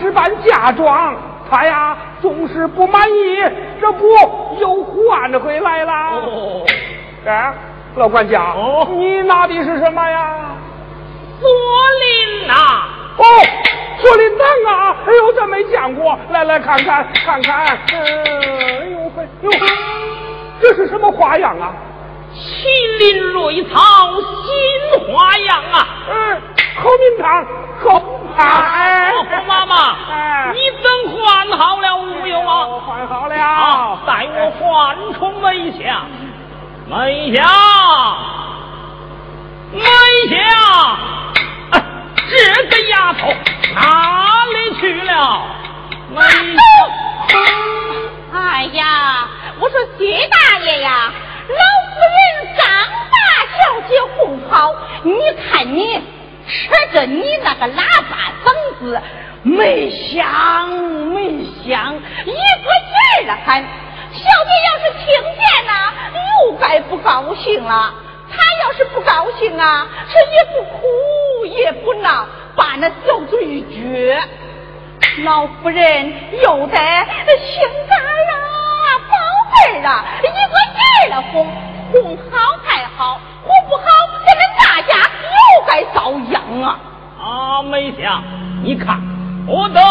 置办嫁妆，他呀总是不满意，这不又换回来了。哦，哎，老管家，哦你拿的是什么呀？左麟呐，哦，锁麟囊啊！哎呦，这没见过，来来看看看看。嗯，哎呦嘿，呦，这是什么花样啊？麒麟瑞草新花样啊！嗯，好名堂，好名堂。哎，红妈妈，哎，你怎换好了无忧啊？我换好了。啊，待我唤出梅香，梅香，梅香，哎这个丫头哪里去了？梅香，哎呀，我说薛大爷呀，老夫人张大小姐哄好，你看你扯着你那个喇叭嗓子，没响没响，一个劲儿的喊。小姐要是听见呐，又该不高兴了。她要是不高兴啊，这也不哭也不闹，把那小嘴一撅。老夫人又得心肝啊，宝贝儿啊，一个劲儿的哄，哄好还好，哄不好，咱们大家该遭殃啊！啊，梅香，你看，我等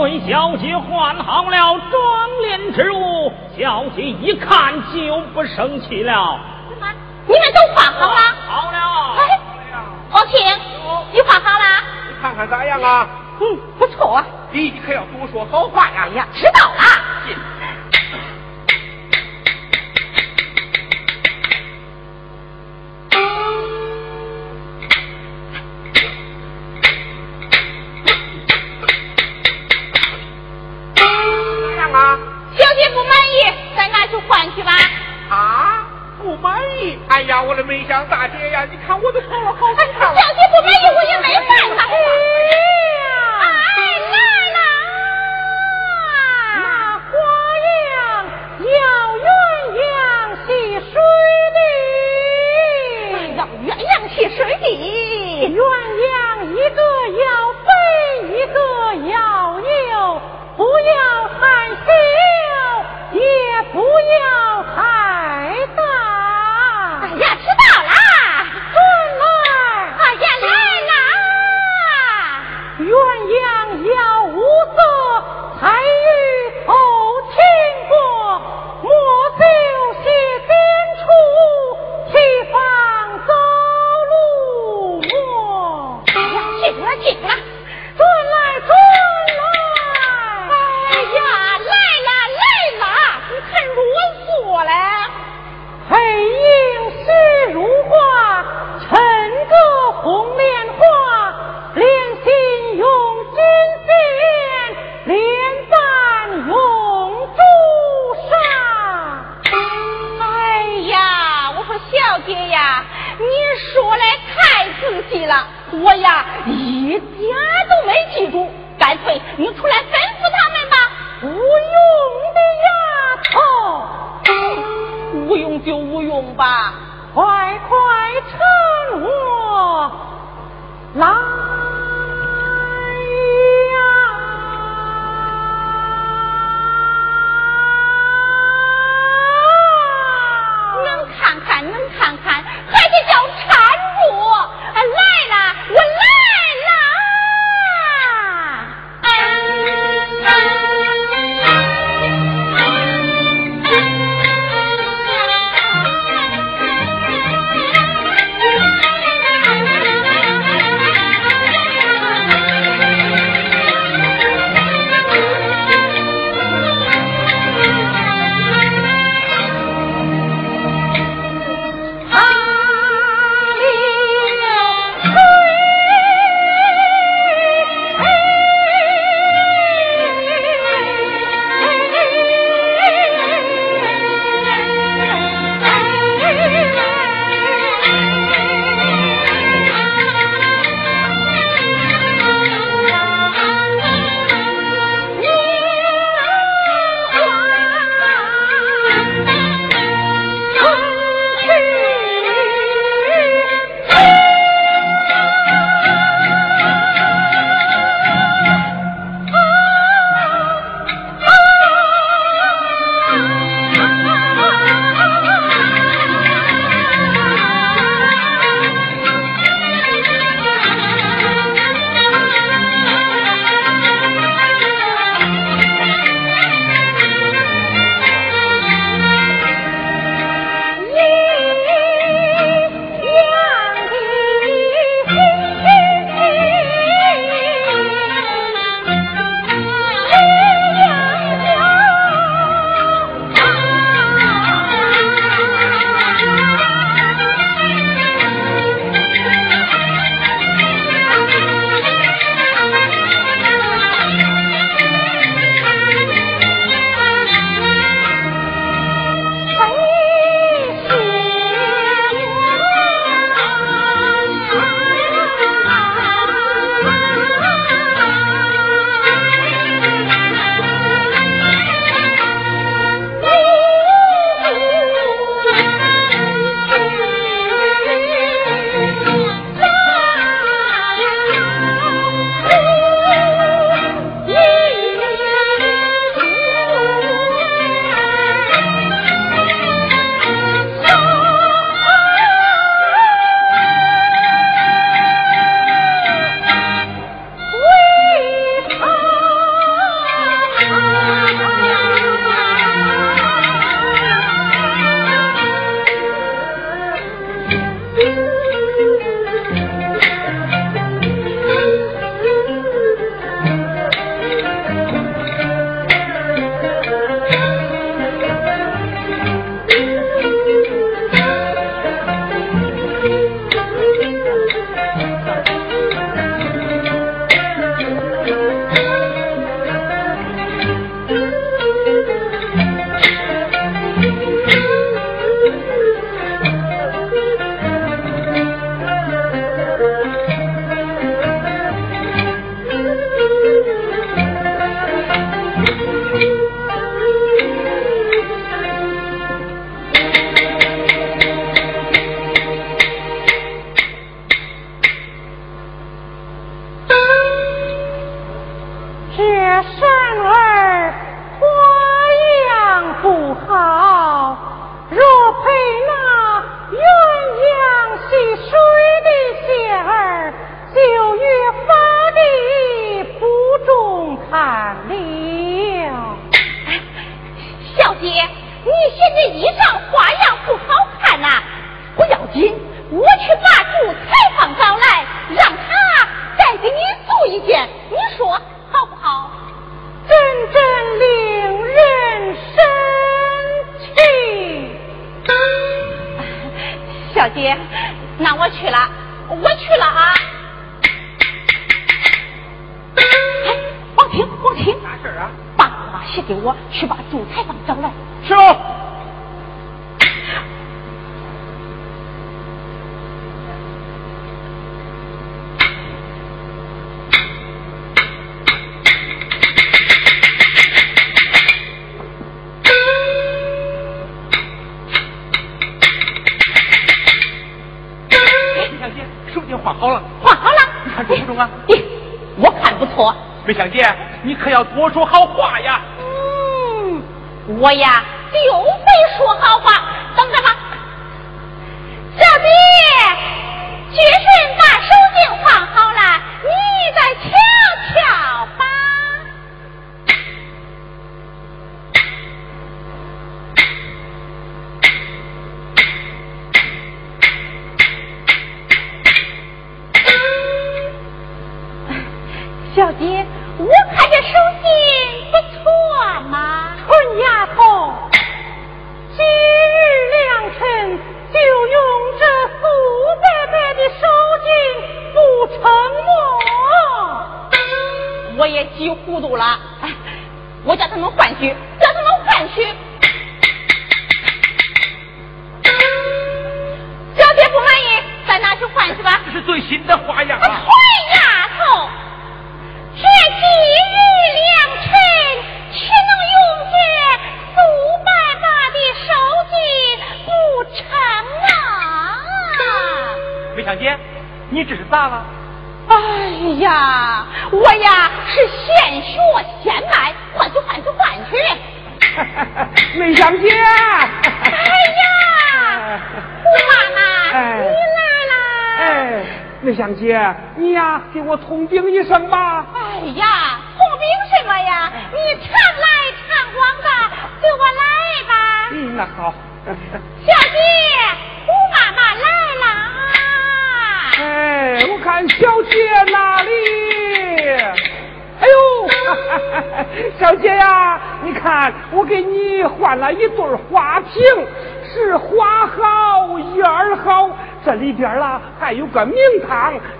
为小姐换好了妆脸之物，小姐一看就不生气了。你们都画好了？好了。哎，王庆，你画好了？你看看咋样啊？嗯，不错啊。你可要多说好话呀哎！呀，知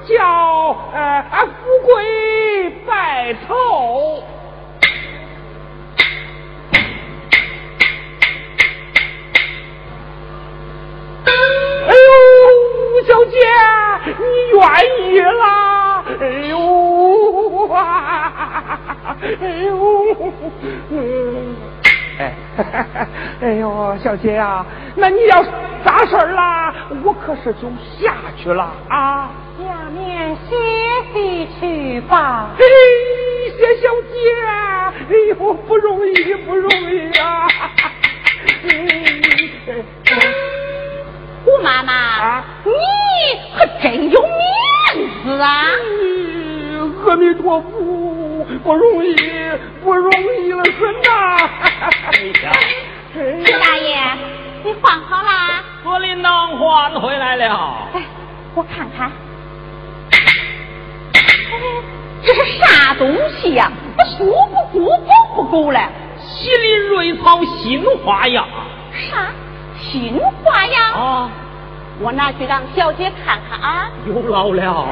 叫呃富贵白头。哎呦，小姐，你愿意啦？哎呦啊！哎呦，哎，哎呦，小姐呀，那你要啥事儿啦？我可是就下去了啊。下面歇息去吧。嘿，谢小姐，哎呦，不容易，不容易啊。胡妈妈，你可真有面子啊！阿弥陀佛，不容易，不容易了很呐！朱大爷，你换好了？左领导换回来了。哎，我看看，这是啥东西呀？不不够，够不够嘞？西林瑞草新花样。啥？新花样？啊！我拿去让小姐看看啊。有劳了。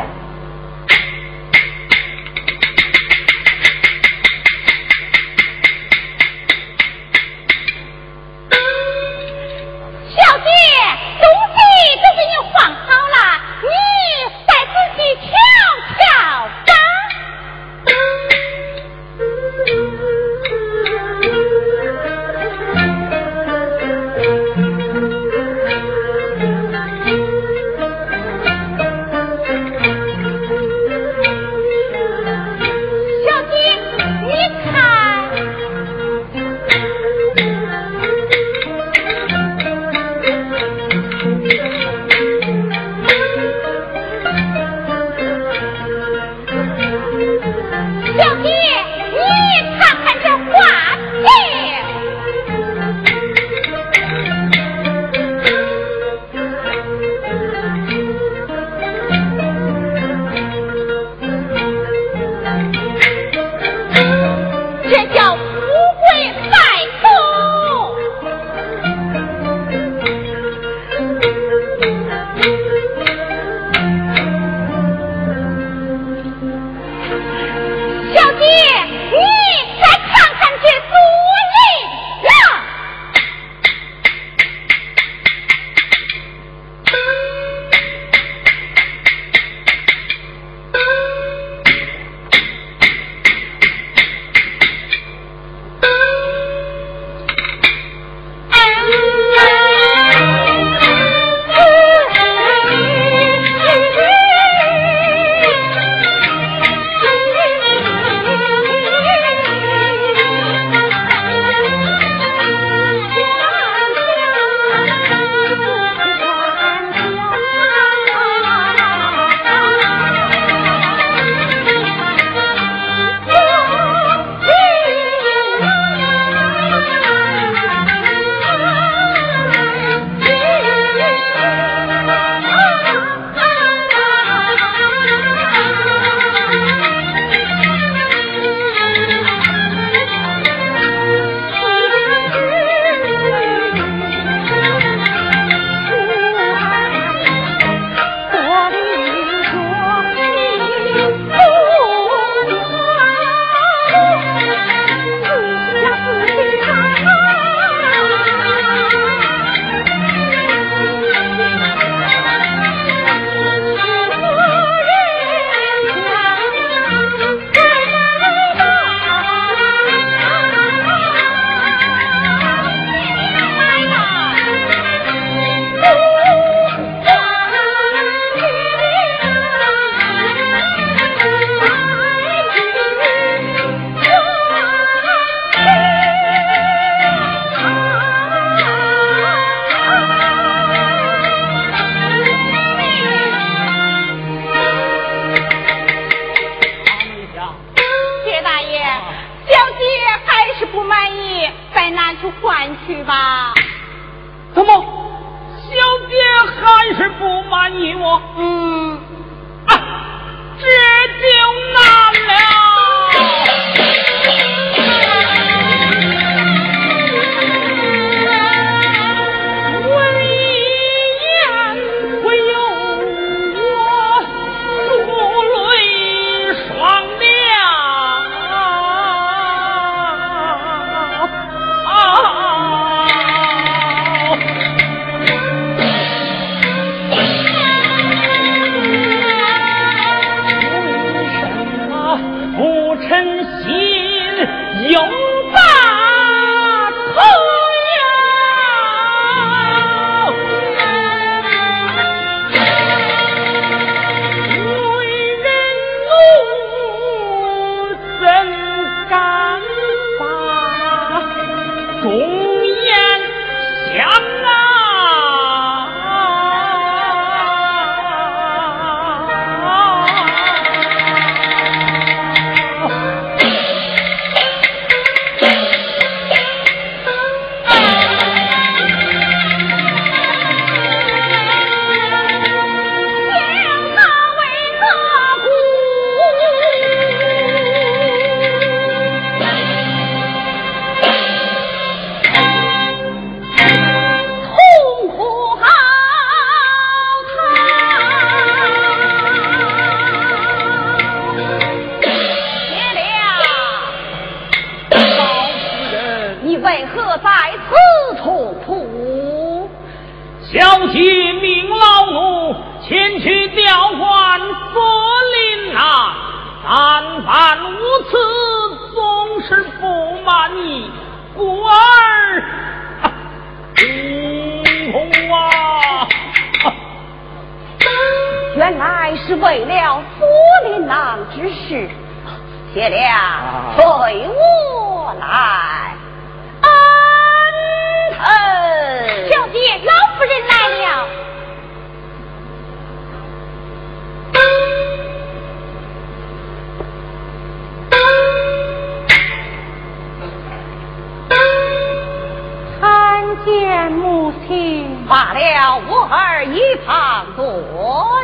听。罢了，我儿一旁坐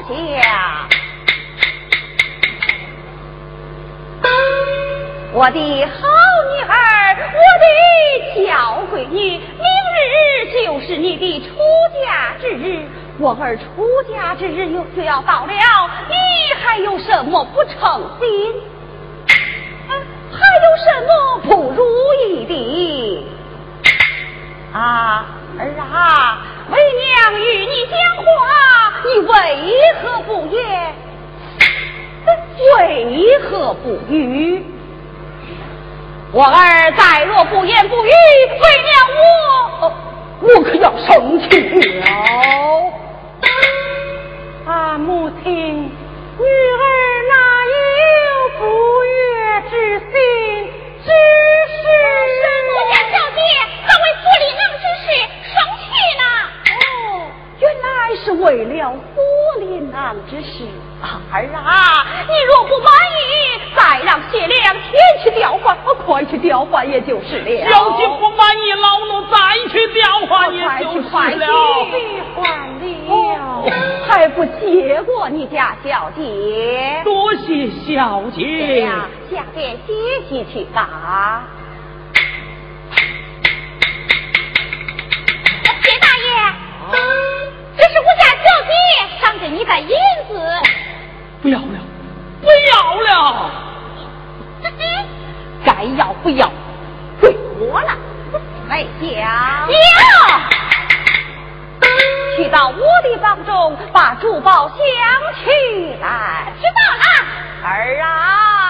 下。我的好女儿，我的小闺女，明日就是你的出嫁之日。我儿出嫁之日又就要到了，你还有什么不称心？还有什么不如意的？啊，儿啊，为娘与你讲话，你为何不言？为何不语？我儿再若不言不语，为娘我，我可要生气了。啊，母亲，女儿哪有不悦之心？为了府里郎之事。儿啊，你若不满意，再让谢良前去调换，我快去调换也就是了。小姐不满意，老奴再去调换也就是了。必换哦了。还不接过你家小姐？多谢小姐。呀，下边歇息去吧。谢大爷，这是我家小姐赏给你的银子。不要了，不要了。该要不要，归我了。没讲。要。去到我的房中，把珠宝镶去来。知道了，儿啊。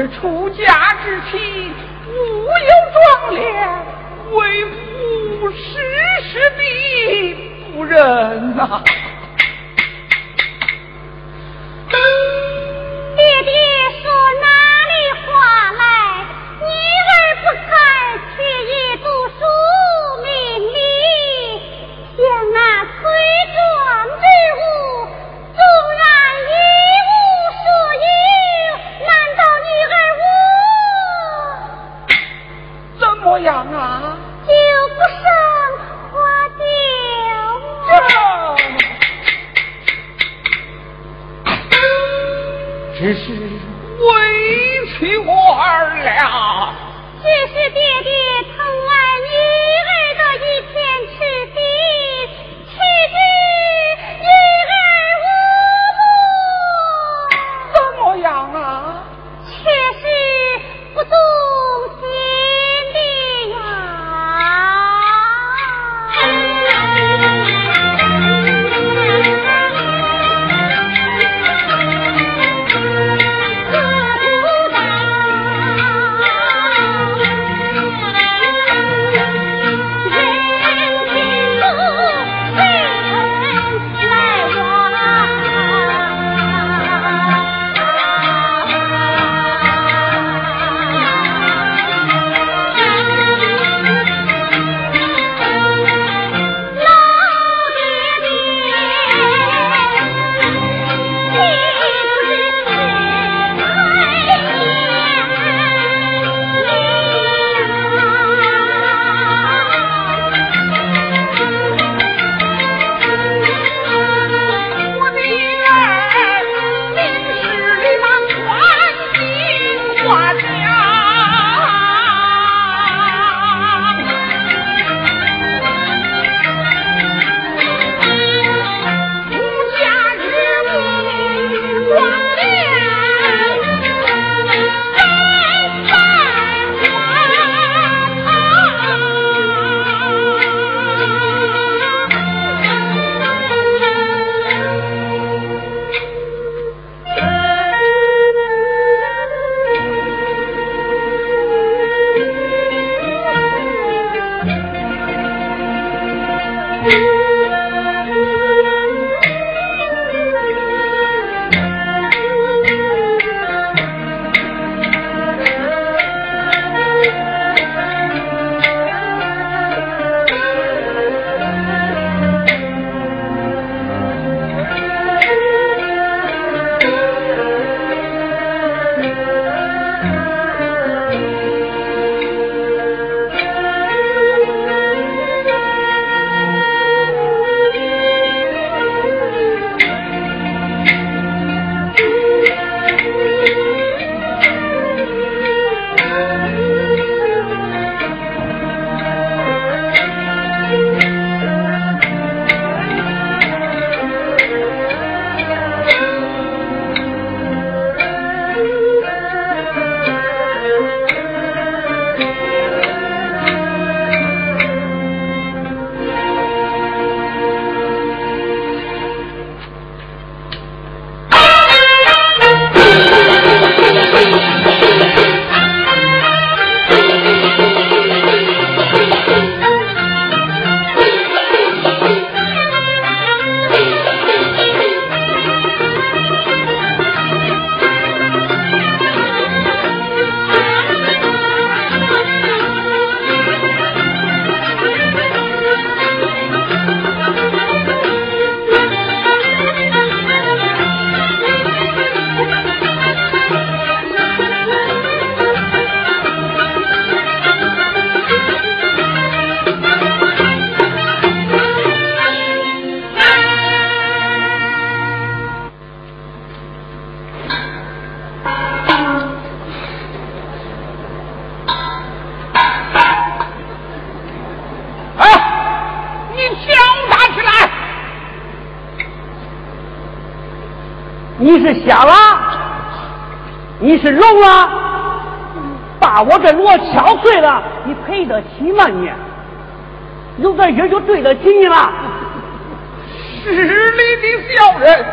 是出家之妻，无有妆奁，为夫时时的不忍呐、如果敲碎了，你赔得起吗你？有在月就对得起你了。市里的小人。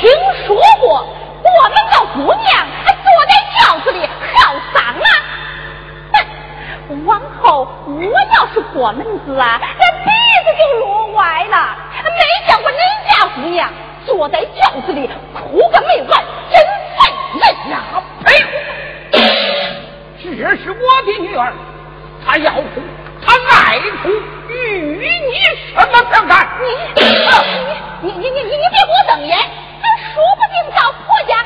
听说过我们的姑娘还坐在轿子里好丧啊！哼，往后我要是过门子啊，那鼻子就落歪了。没见过恁家姑娘坐在轿子里哭个没完，真烦人呀！呸！这是我的女儿，她要哭，她爱哭，与你什么相干？你、你你你你你别给我瞪眼！说不定到婆家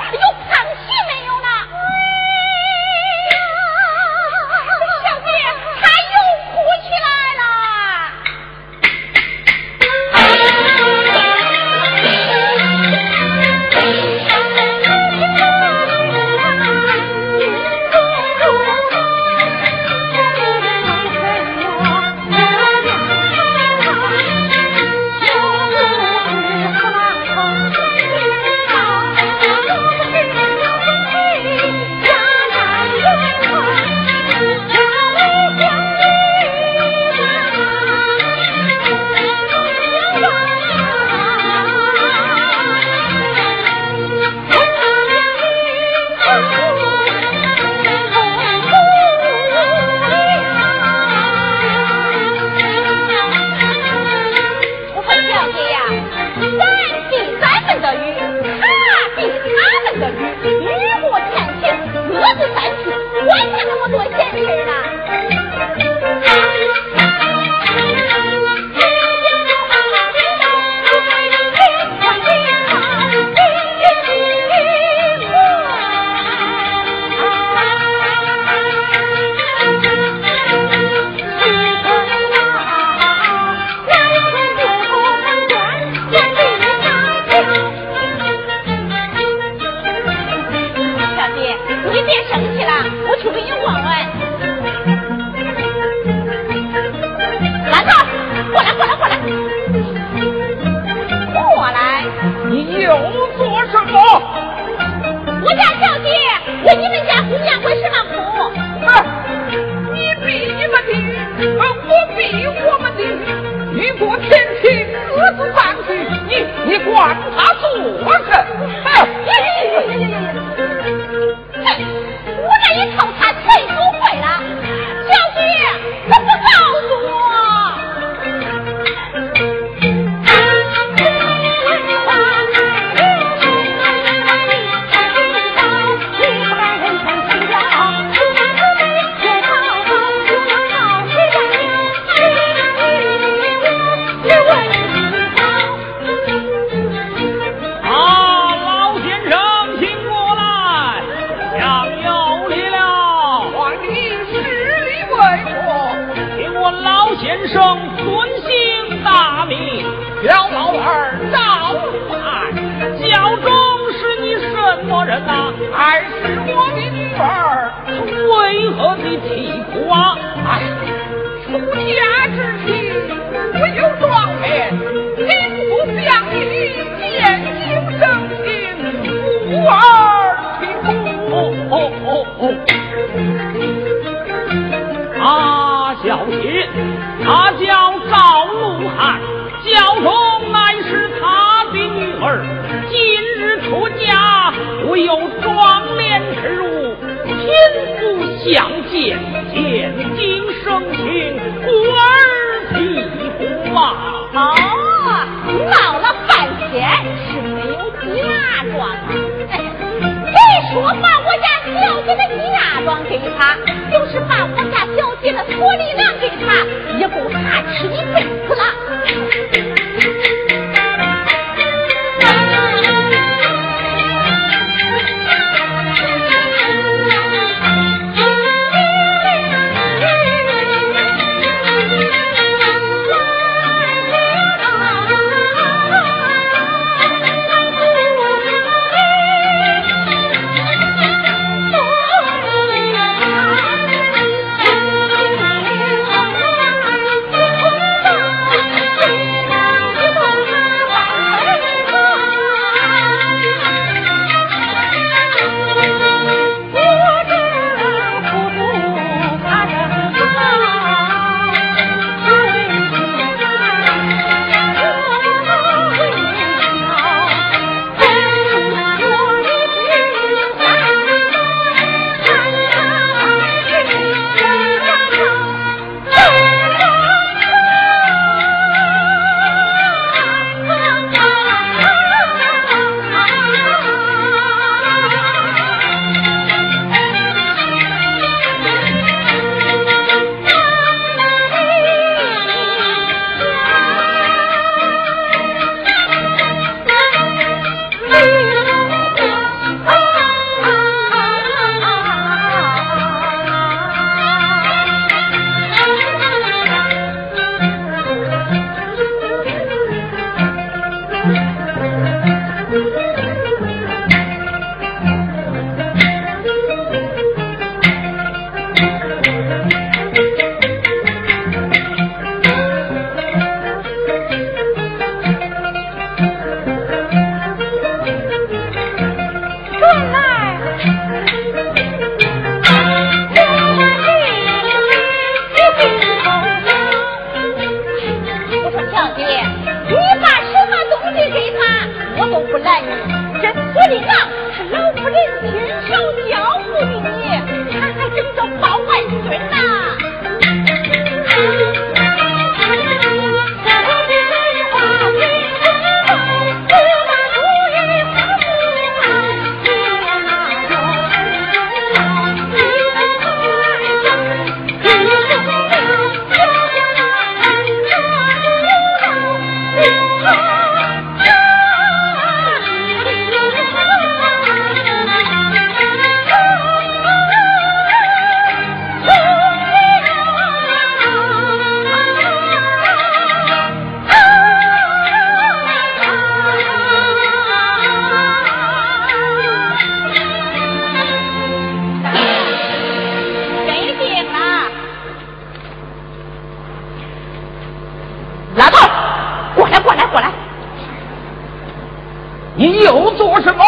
你又做什么？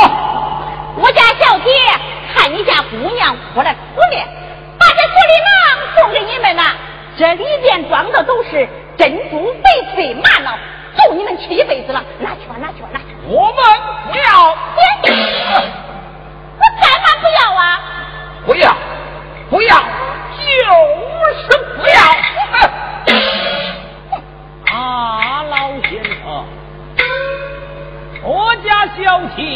我家小姐看你家姑娘哭来哭去，把这狐狸囊送给你们了。这里边装的都是珍珠翡翠玛瑙，够你们吃一辈子了。拿去吧，拿去吧，拿去。我们不要。我干嘛不要啊？不要，不要。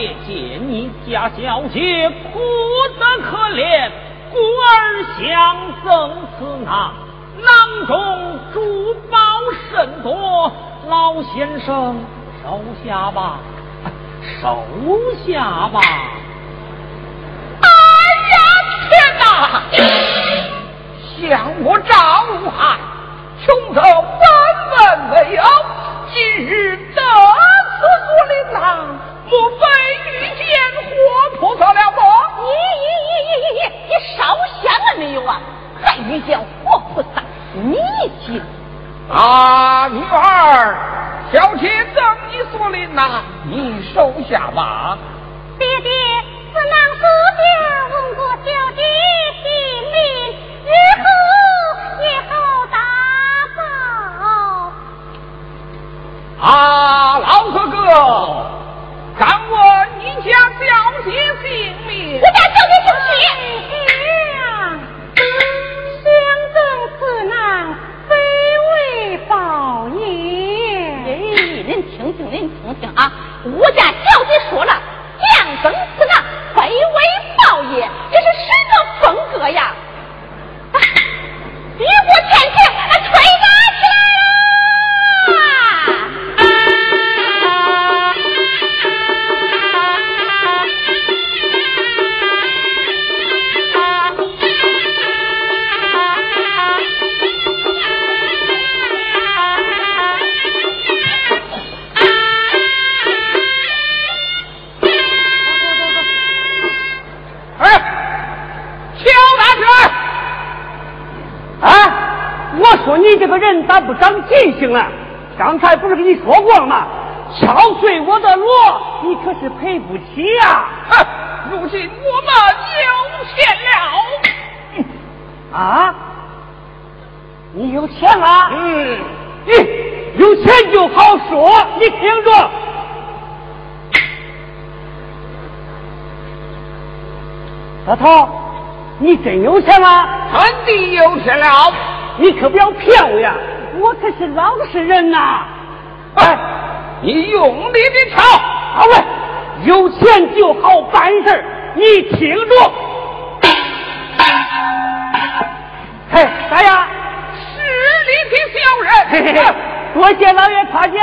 姐见你家小姐哭得可怜，故而相赠此囊，囊中珠宝甚多，老先生收下吧，收下吧。哎呀，天哪！想我赵汉穷得万万没有，今日得此竹林囊，莫非？烧香了没有啊？还遇见活菩萨，你信？啊，女儿，小姐赠你所令呐，你收下吧。爹爹，此难苏家问过小姐姓名，日后也好打扫。啊，老哥哥，敢问你家小姐姓名？我家小姐姓许。听行啊无价行了。刚才不是跟你说过了吗？敲碎我的锣你可是赔不起呀。哼如今我们有钱了啊？你有钱了？嗯。有钱就好说你听着。老头你真有钱了肯定有钱了。你可不要骗我呀。我可是老实人呐、哎，你用力的敲。好嘞，有钱就好办事你听着。嘿，大爷，是你的小人。嘿嘿嘿，多谢老爷夸奖。